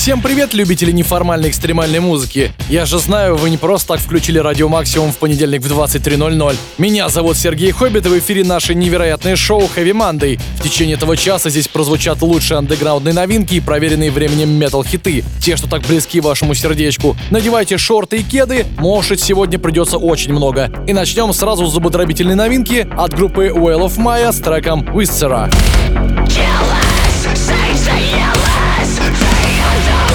Всем привет, любители неформальной экстремальной музыки. Я же знаю, вы не просто так включили Радио Максимум в понедельник в 23.00. Меня зовут Сергей Хоббит, и в эфире наше невероятное шоу Heavy Monday. В течение этого часа здесь прозвучат лучшие андеграундные новинки и проверенные временем метал-хиты. Те, что так близки вашему сердечку. Надевайте шорты и кеды, может сегодня придется очень много. И начнем сразу с зубодробительной новинки от группы Well of Maya с треком Whisera.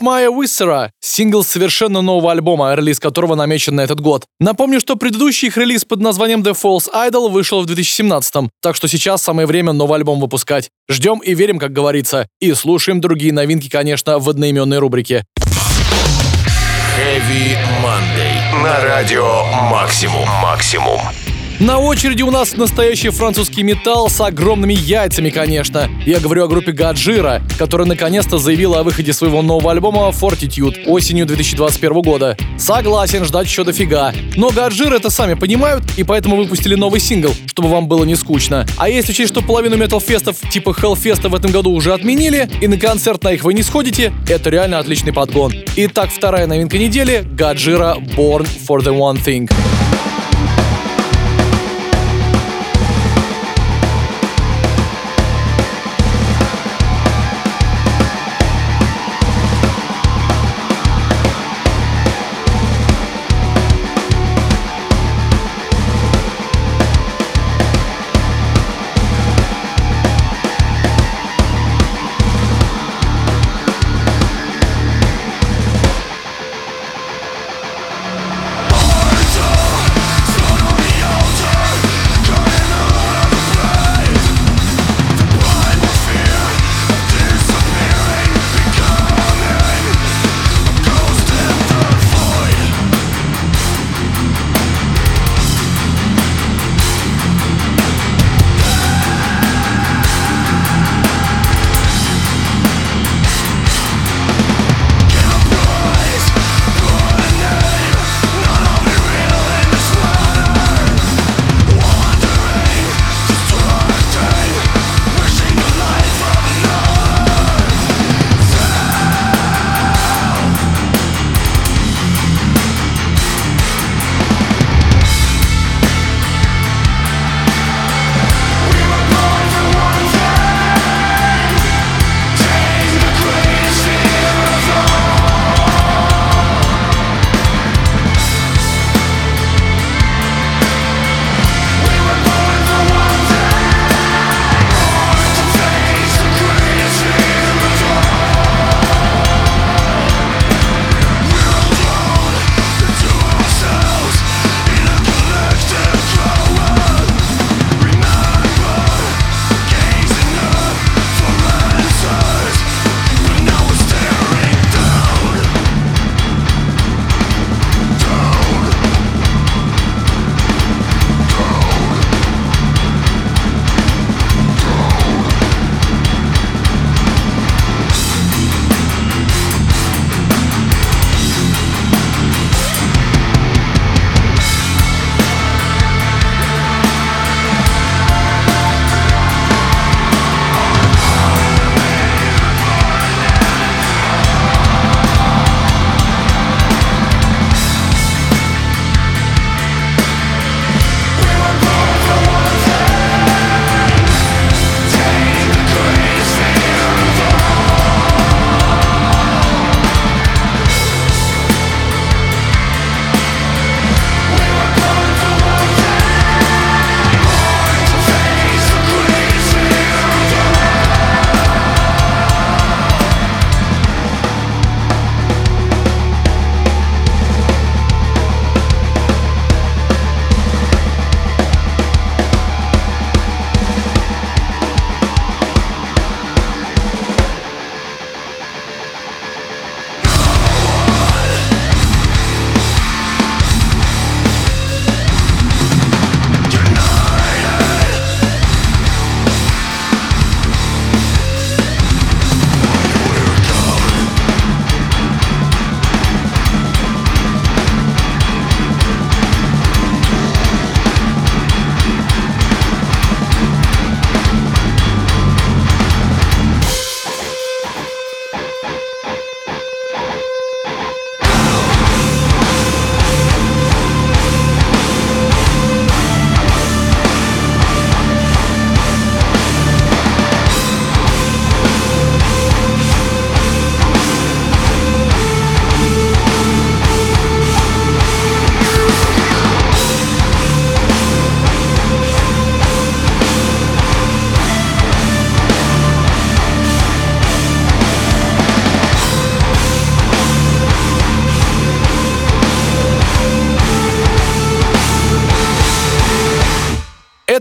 Maya Whisera, сингл совершенно нового альбома, релиз которого намечен на этот год. Напомню, что предыдущий их релиз под названием The False Idol вышел в 2017 так что сейчас самое время новый альбом выпускать. Ждем и верим, как говорится, и слушаем другие новинки, конечно, в одноименной рубрике. Heavy Monday. На радио «Максимум». «Максимум». На очереди у нас настоящий французский металл с огромными яйцами, конечно. Я говорю о группе Гаджира, которая наконец-то заявила о выходе своего нового альбома Fortitude осенью 2021 года. Согласен, ждать еще дофига. Но Гаджир это сами понимают, и поэтому выпустили новый сингл, чтобы вам было не скучно. А если учесть, что половину метал-фестов типа Hellfest в этом году уже отменили, и на концерт на их вы не сходите, это реально отличный подгон. Итак, вторая новинка недели — Гаджира Born for the One Thing.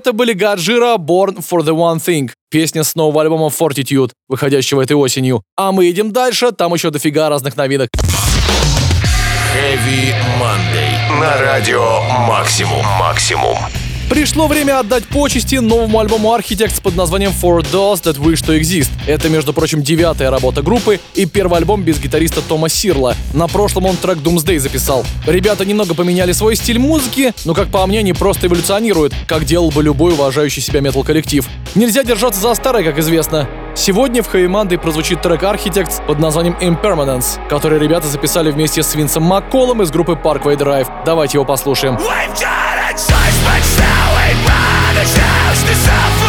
Это были Гаджира Born for the One Thing, песня с нового альбома Fortitude, выходящего этой осенью. А мы идем дальше, там еще дофига разных новинок. Heavy Monday на радио Максимум Максимум. Пришло время отдать почести новому альбому Architects под названием For Those That Wish To Exist. Это, между прочим, девятая работа группы и первый альбом без гитариста Тома Сирла. На прошлом он трек Doomsday записал. Ребята немного поменяли свой стиль музыки, но, как по мне, они просто эволюционируют, как делал бы любой уважающий себя метал-коллектив. Нельзя держаться за старое, как известно. Сегодня в Хэйманде прозвучит трек Architects под названием Impermanence, который ребята записали вместе с Винсом Макколом из группы Parkway Drive. Давайте его послушаем. We've got a choice, the chance to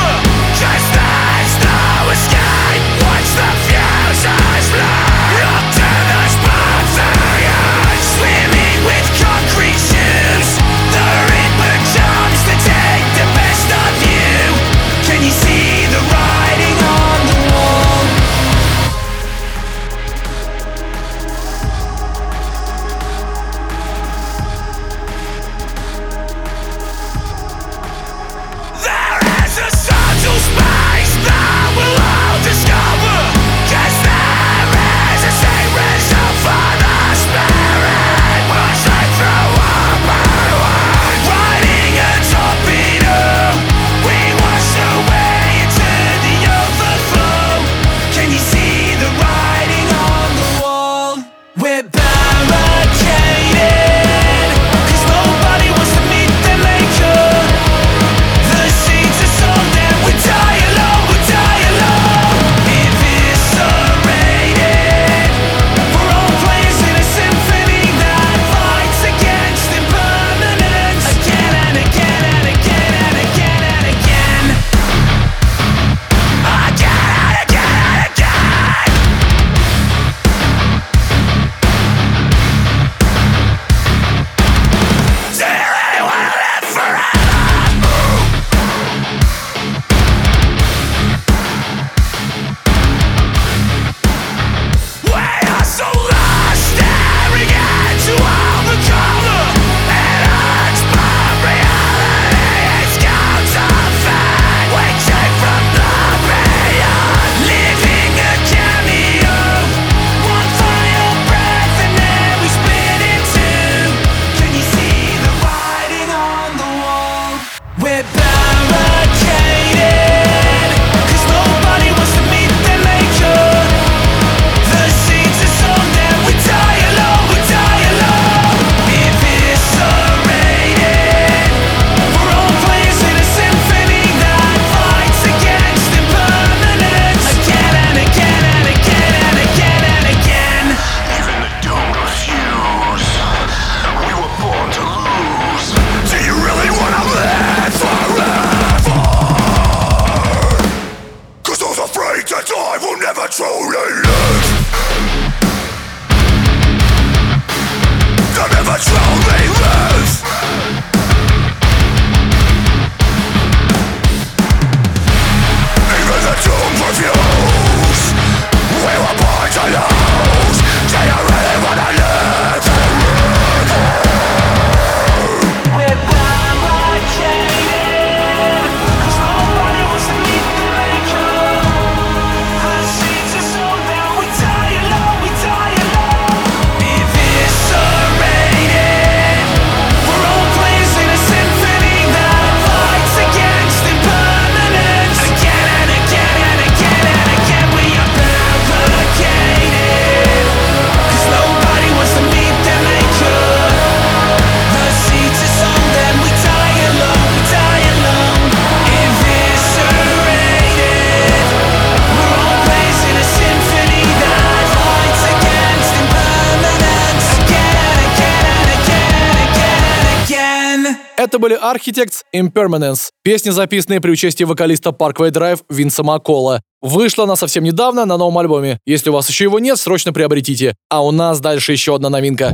Это были Architects Impermanence, песни, записанные при участии вокалиста Parkway Drive Винса Маккола. Вышла она совсем недавно на новом альбоме. Если у вас еще его нет, срочно приобретите. А у нас дальше еще одна новинка.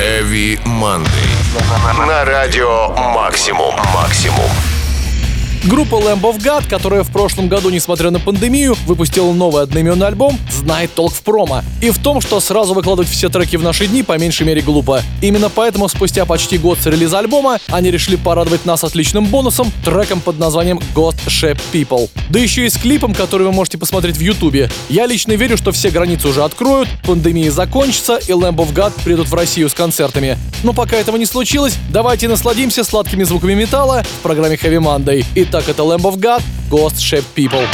Heavy Monday. На радио Максимум. Максимум. Группа Lamb of God, которая в прошлом году, несмотря на пандемию, выпустила новый одноименный альбом, знает толк в промо. И в том, что сразу выкладывать все треки в наши дни по меньшей мере глупо. Именно поэтому спустя почти год с релиза альбома они решили порадовать нас отличным бонусом, треком под названием Ghost Shape People. Да еще и с клипом, который вы можете посмотреть в ютубе. Я лично верю, что все границы уже откроют, пандемия закончится и Lamb of God придут в Россию с концертами. Но пока этого не случилось, давайте насладимся сладкими звуками металла в программе Heavy Monday. Итак, это Lamb of God, Ghost Shape People.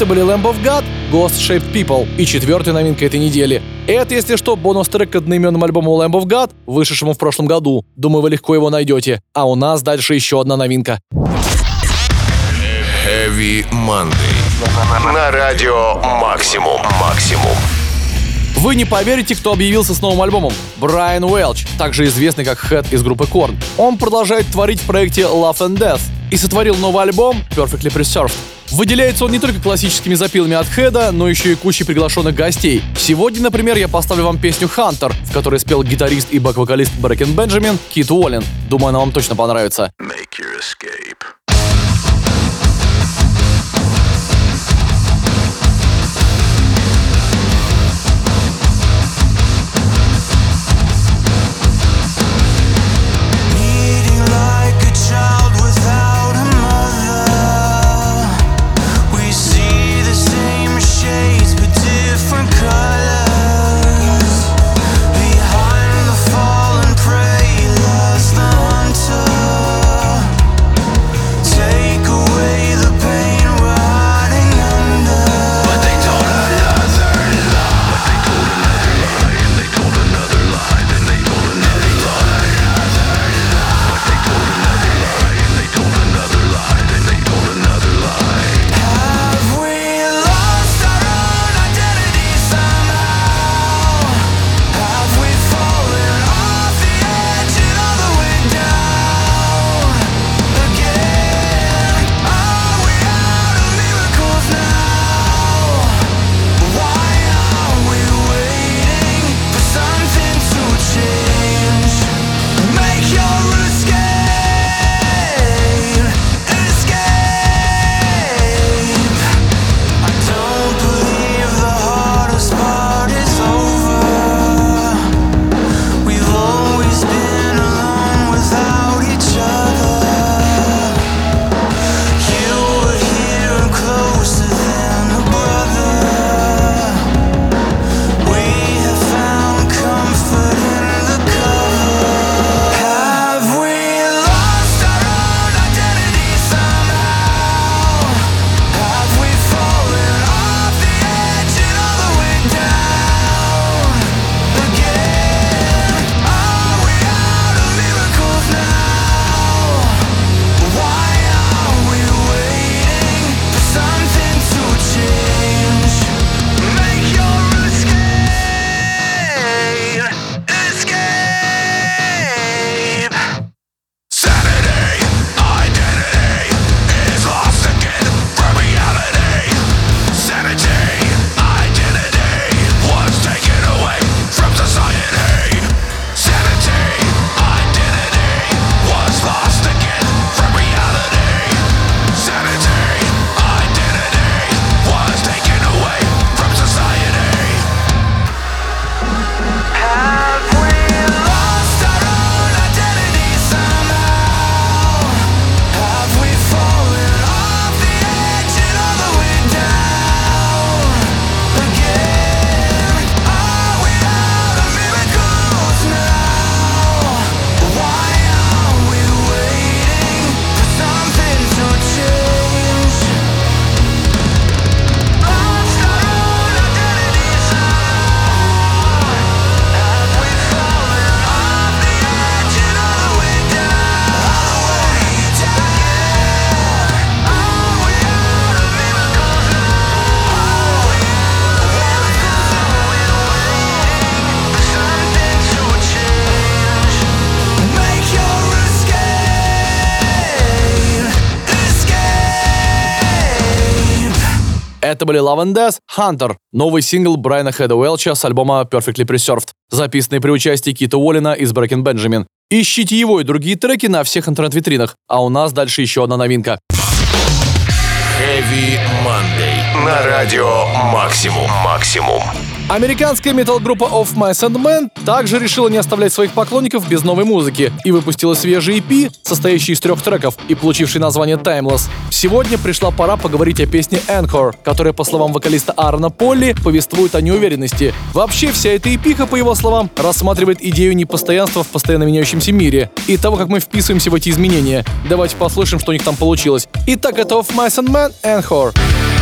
Это были Lamb of God, Ghost Shaped People и четвертая новинка этой недели. Это, если что, бонус-трек к одноименному альбому Lamb of God, вышедшему в прошлом году. Думаю, вы легко его найдете. А у нас дальше еще одна новинка. Heavy Monday. На радио Максимум. Максимум. Вы не поверите, кто объявился с новым альбомом. Брайан Уэлч, также известный как Хэт из группы Korn. Он продолжает творить в проекте Love and Death и сотворил новый альбом Perfectly Preserved. Выделяется он не только классическими запилами от Хеда, но еще и кучей приглашенных гостей. Сегодня, например, я поставлю вам песню «Хантер», в которой спел гитарист и бэк-вокалист Брэкен Бенджамин Кит Уоллен. Думаю, она вам точно понравится. Make your escape. Были Love and Death, Hunter, новый сингл Брайана Хеда Уэлча с альбома Perfectly Preserved, записанный при участии Кита Уоллина из Брэкен Бенджамин. Ищите его и другие треки на всех интернет-витринах, а у нас дальше еще одна новинка. Heavy Monday. На радио Максимум. Максимум. Американская метал-группа Of Mice and Men также решила не оставлять своих поклонников без новой музыки и выпустила свежий EP, состоящий из трех треков и получивший название Timeless. Сегодня пришла пора поговорить о песне Anchor, которая, по словам вокалиста Аарона Полли, повествует о неуверенности. Вообще, вся эта эпиха, по его словам, рассматривает идею непостоянства в постоянно меняющемся мире и того, как мы вписываемся в эти изменения. Давайте послушаем, что у них там получилось. Итак, это Of Mice and Men, Anchor. Tepid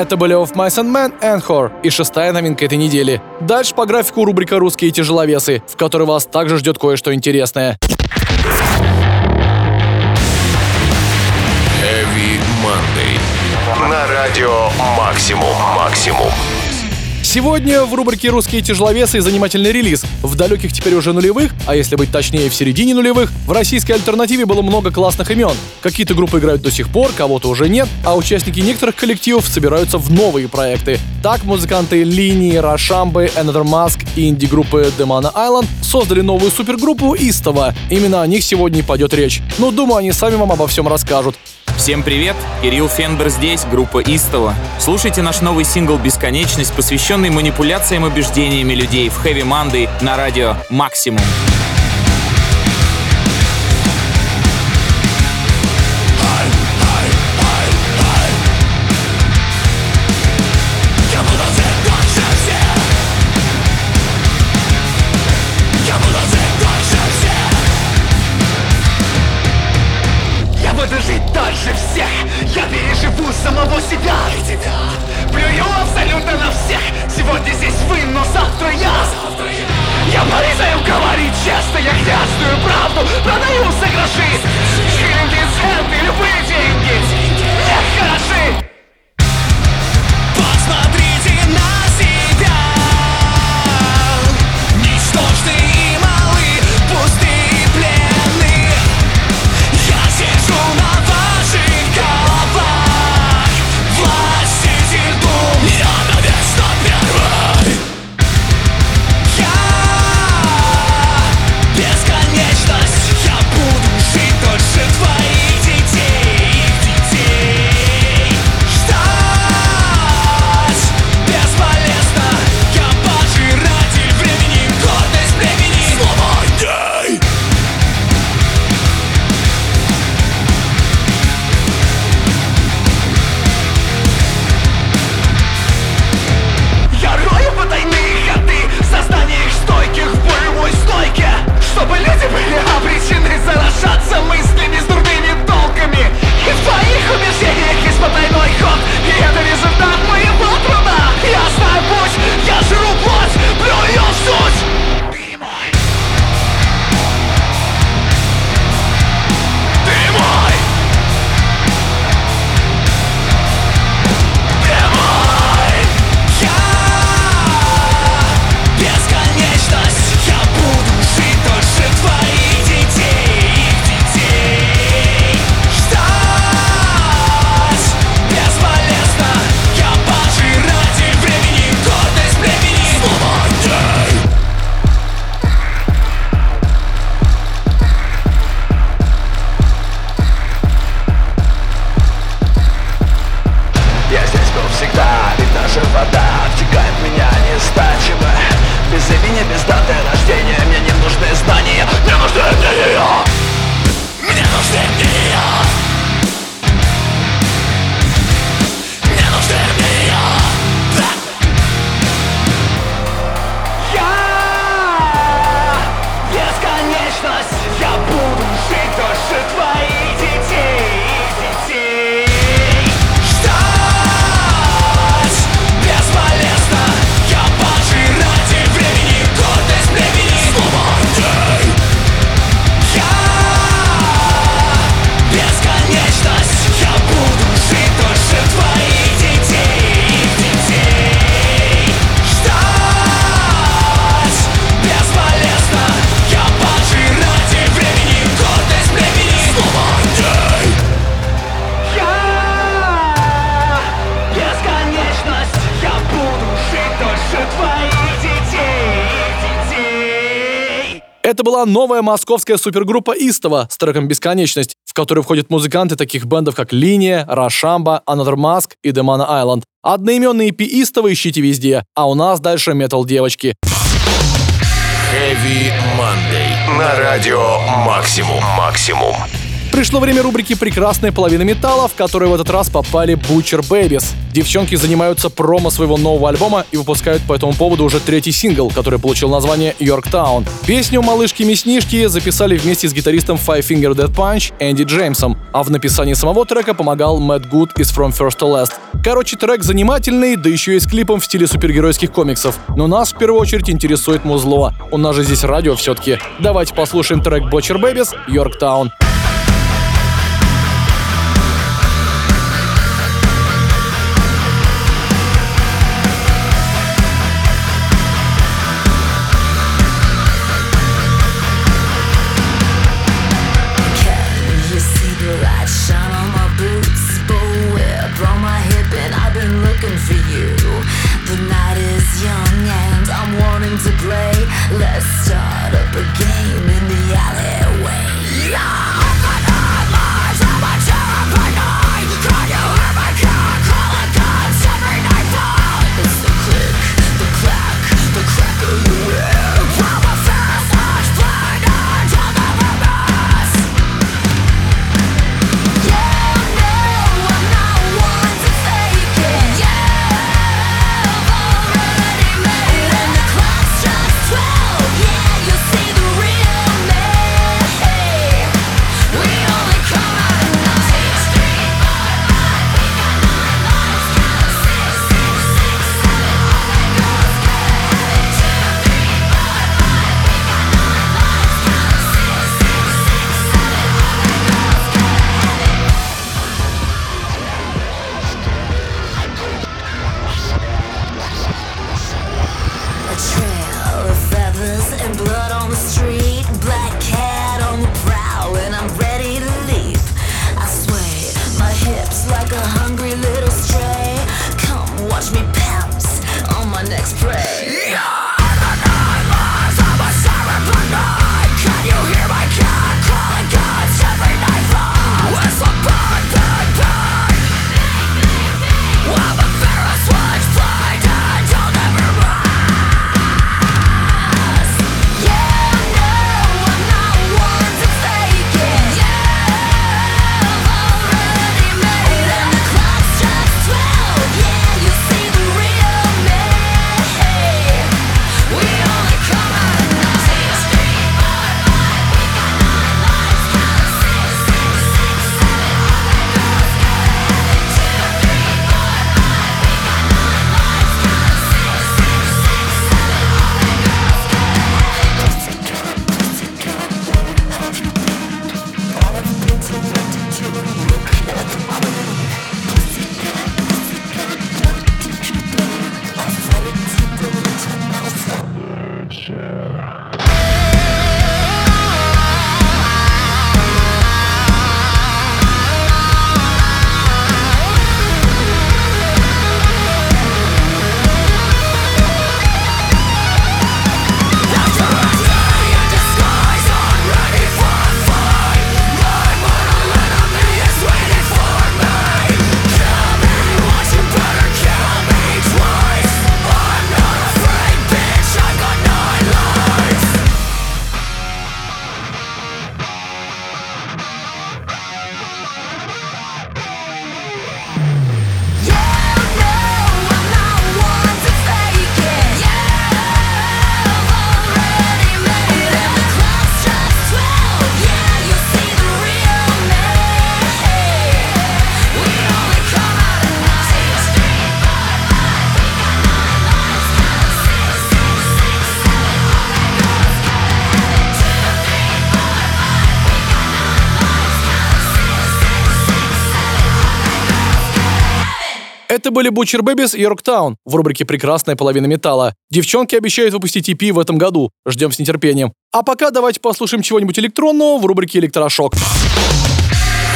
Это были Of Mice and Men Anchor и шестая новинка этой недели. Дальше по графику рубрика «Русские тяжеловесы», в которой вас также ждет кое-что интересное. Heavy Monday. На радио «Максимум, максимум». Сегодня в рубрике «Русские тяжеловесы» и занимательный релиз. В далеких теперь уже нулевых, а если быть точнее в середине нулевых, в российской альтернативе было много классных имен. Какие-то группы играют до сих пор, кого-то уже нет, а участники некоторых коллективов собираются в новые проекты. Так музыканты Линии, Рашамбы, Another Mask и инди-группы Demana Island создали новую супергруппу Истова. Именно о них сегодня и пойдет речь. Но думаю, они сами вам обо всем расскажут. Всем привет! Кирилл Фенбер здесь, группа Истола. Слушайте наш новый сингл «Бесконечность», посвященный манипуляциям и убеждениями людей в хэви-манды на радио «Максимум». Детей Это была новая московская супергруппа Истова с треком «Бесконечность», в которую входят музыканты таких бендов, как Линия, Рашамба, Another Mask и Demana Island. Одноименный EP Истова ищите везде, а у нас дальше метал девочки. Heavy Monday. На радио Максимум. Максимум. Пришло время рубрики «Прекрасная половина металла», в которую в этот раз попали Butcher Babies. Девчонки занимаются промо своего нового альбома и выпускают по этому поводу уже третий сингл, который получил название «Йорктаун». Песню малышки-мяснишки записали вместе с гитаристом Five Finger Dead Punch Энди Джеймсом, а в написании самого трека помогал Мэтт Гуд из From First to Last. Короче, трек занимательный, да еще и с клипом в стиле супергеройских комиксов. Но нас в первую очередь интересует музло. У нас же здесь радио все-таки. Давайте послушаем трек Butcher Babies «Йорктаун». You Это были Butcher Babies и Yorktown в рубрике «Прекрасная половина металла». Девчонки обещают выпустить EP в этом году. Ждем с нетерпением. А пока давайте послушаем чего-нибудь электронного в рубрике «Электрошок».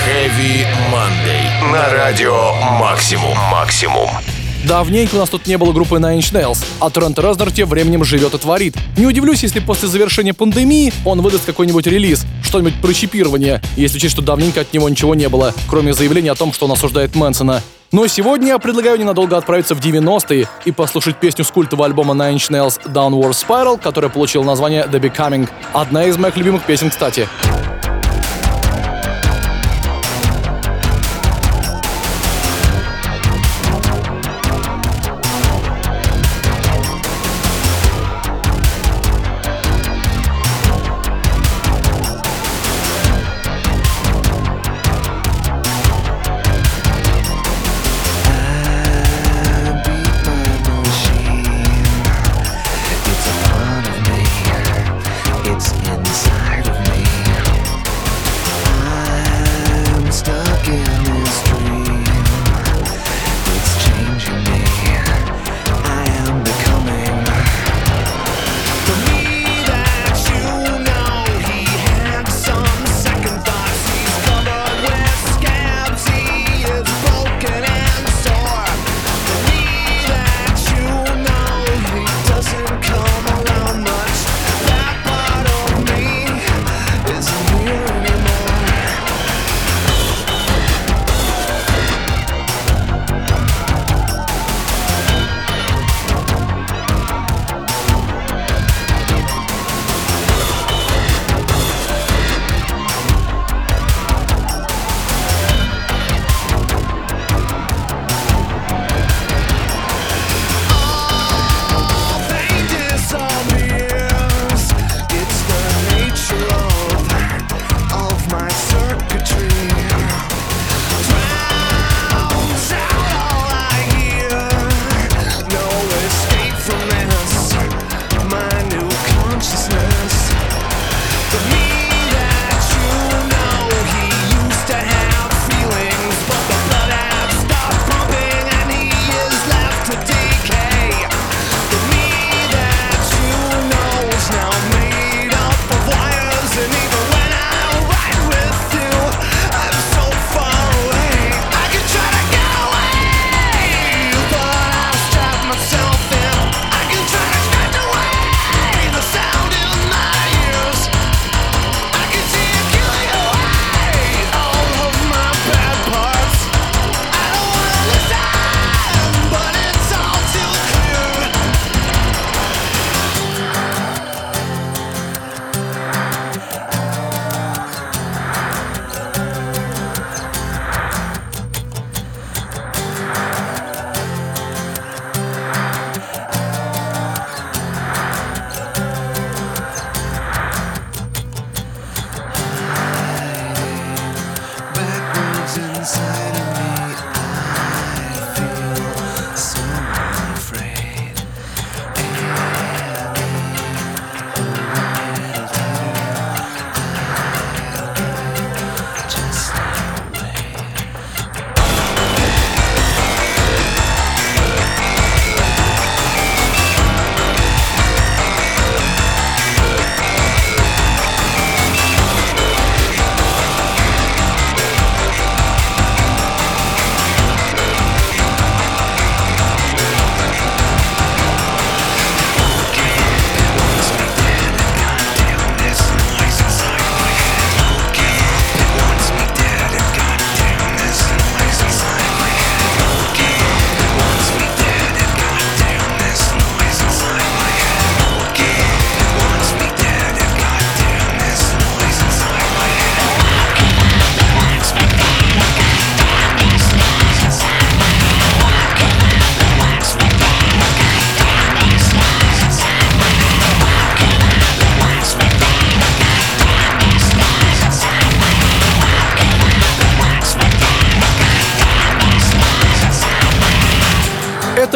Heavy Monday. На радио Максимум. Максимум. Давненько у нас тут не было группы Nine Inch Nails, а Трент Резнор тем временем живет и творит. Не удивлюсь, если после завершения пандемии он выдаст какой-нибудь релиз, что-нибудь про чипирование, если учесть, что давненько от него ничего не было, кроме заявления о том, что он осуждает Мэнсона. Но сегодня я предлагаю ненадолго отправиться в 90-е и послушать песню с культового альбома Nine Inch Nails Downward Spiral, которая получила название The Becoming. Одна из моих любимых песен, кстати.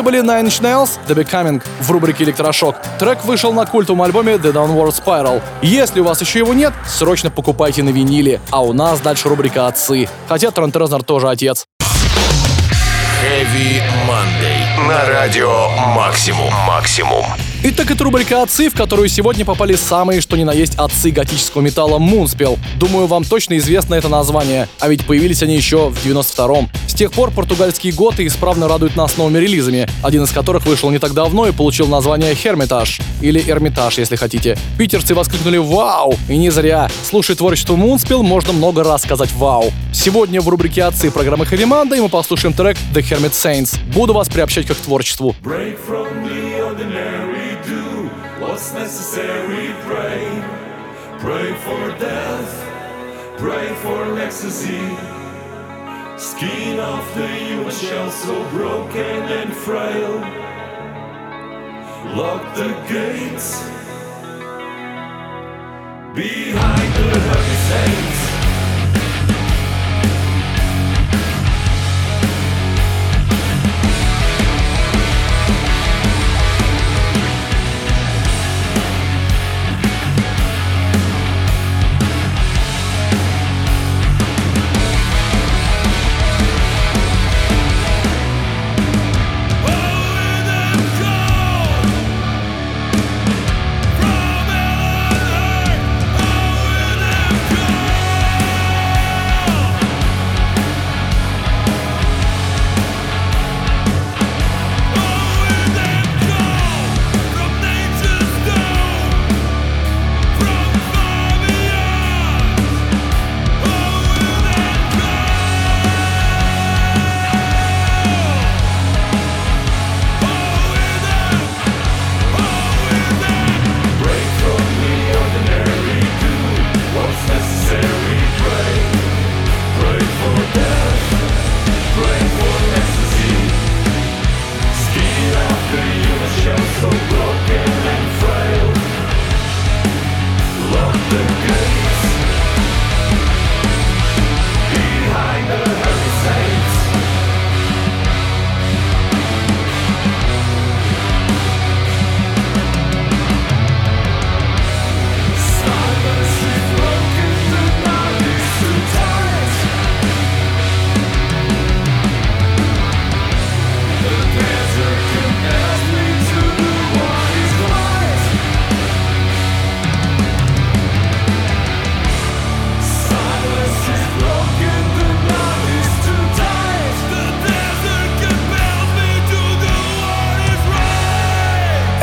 Были Nine Inch Nails, The Becoming в рубрике «Электрошок». Трек вышел на культовом альбоме The Downward Spiral. Если у вас еще его нет, срочно покупайте на виниле. А у нас дальше рубрика «Отцы». Хотя Трент Резнор тоже отец. Heavy Monday. На радио Максимум. Максимум. Итак, это рубрика «Отцы», в которую сегодня попали самые, что ни на есть, отцы готического металла Мунспел. Думаю, вам точно известно это название, а ведь появились они еще в 92-м. С тех пор португальские готы исправно радуют нас новыми релизами, один из которых вышел не так давно и получил название «Хермитаж», или «Эрмитаж», если хотите. Питерцы воскликнули «Вау!» И не зря. Слушая творчество Мунспел, можно много раз сказать «Вау!». Сегодня в рубрике «Отцы» программы Heavy Monday мы послушаем трек «The Hermit Saints». Буду вас приобщать к творчеству. Break from the what's necessary, pray. Pray for death, pray for ecstasy. Skin of the human shell so broken and frail. Lock the gates behind the heavy.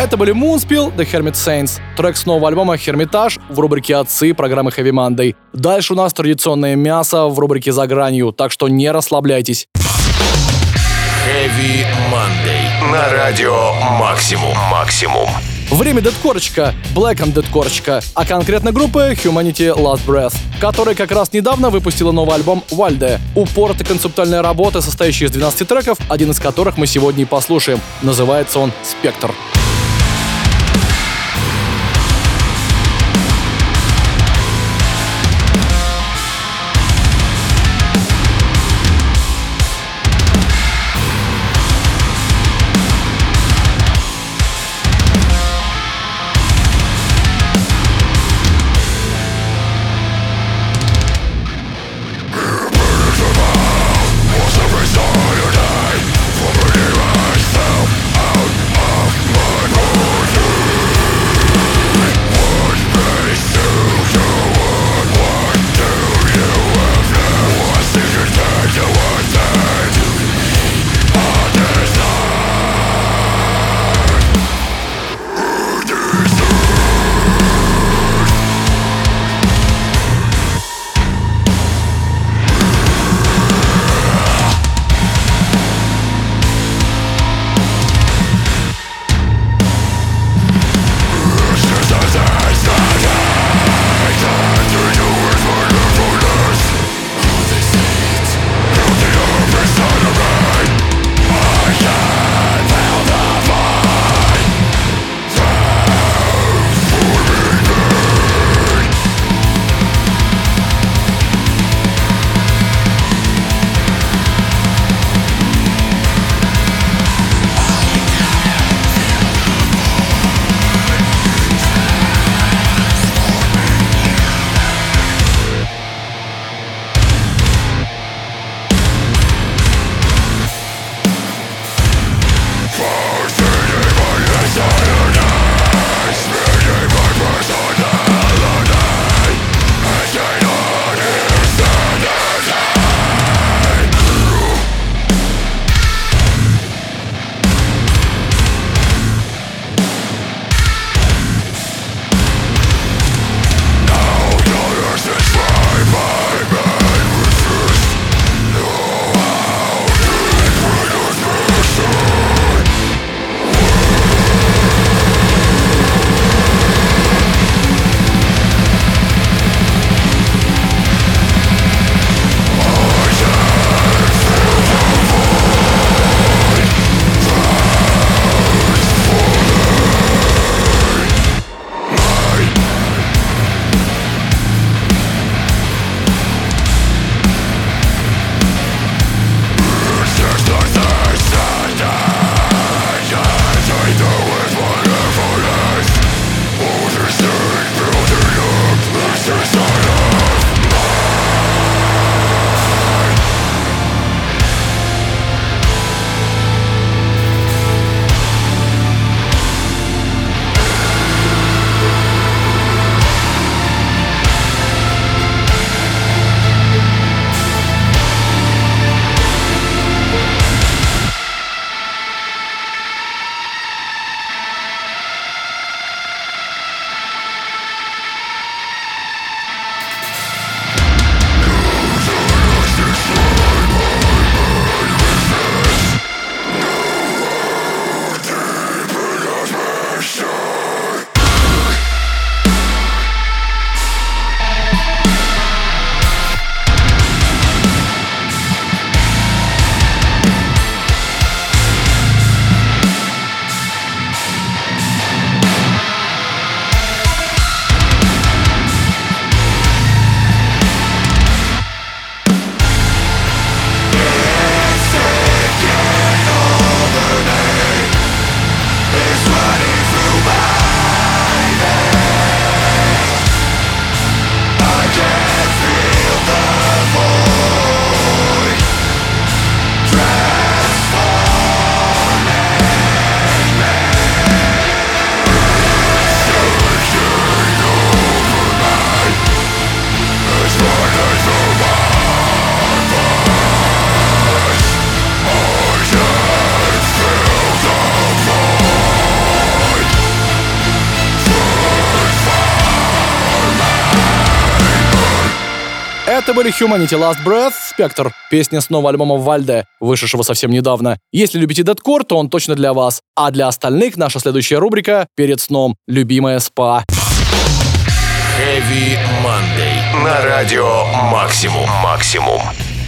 Это были Moonspill, The Hermit Saints, трек с нового альбома «Hermitage» в рубрике «Отцы» программы Heavy Monday. Дальше у нас традиционное мясо в рубрике «За гранью», так что не расслабляйтесь. Heavy Monday. На радио Максимум. Максимум. Время дедкорочка, Black and дедкорочка, а конкретно группа Humanity Last Breath, которая как раз недавно выпустила новый альбом Вальде. Упоротая концептуальная работа, состоящая из 12 треков, один из которых мы сегодня и послушаем. Называется он «Спектр». Out были Humanity Last Breath, Spectre, песня с нового альбома Вальде, вышедшего совсем недавно. Если любите дедкор, то он точно для вас. А для остальных наша следующая рубрика «Перед сном. Любимая спа». Heavy Monday. На радио Максимум. Максимум.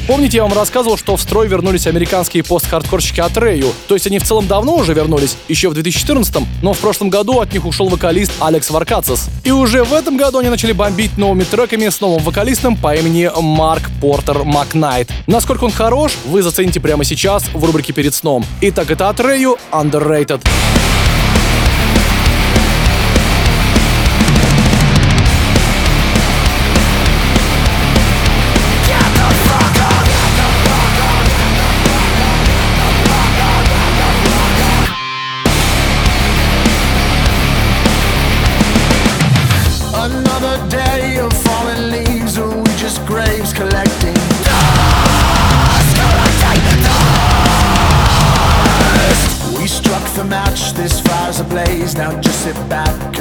Помните, я вам рассказывал, что в строй вернулись американские пост-хардкорщики от Рэю? То есть они в целом давно уже вернулись, еще в 2014 но в прошлом году от них ушел вокалист Алекс Варкацис. И уже в этом году они начали бомбить новыми треками с новым вокалистом по имени Марк Портер Макнайт. Насколько он хорош, вы зацените прямо сейчас в рубрике «Перед сном». Итак, это от Рэю Underrated. Another Now just sit back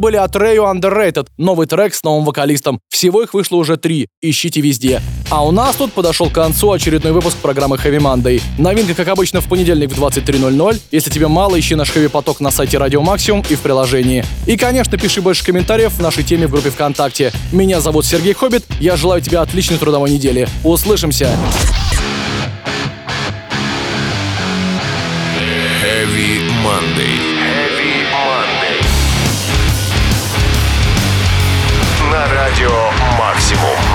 были от Рэю Underrated, новый трек с новым вокалистом. Всего их вышло уже три, ищите везде. А у нас тут подошел к концу очередной выпуск программы Heavy Monday. Новинка, как обычно, в понедельник в 23.00. Если тебе мало, ищи наш Heavy поток на сайте Радио Максимум и в приложении. И, конечно, пиши больше комментариев в нашей теме в группе ВКонтакте. Меня зовут Сергей Хоббит, я желаю тебе отличной трудовой недели. Услышимся! Heavy Monday. Максимум.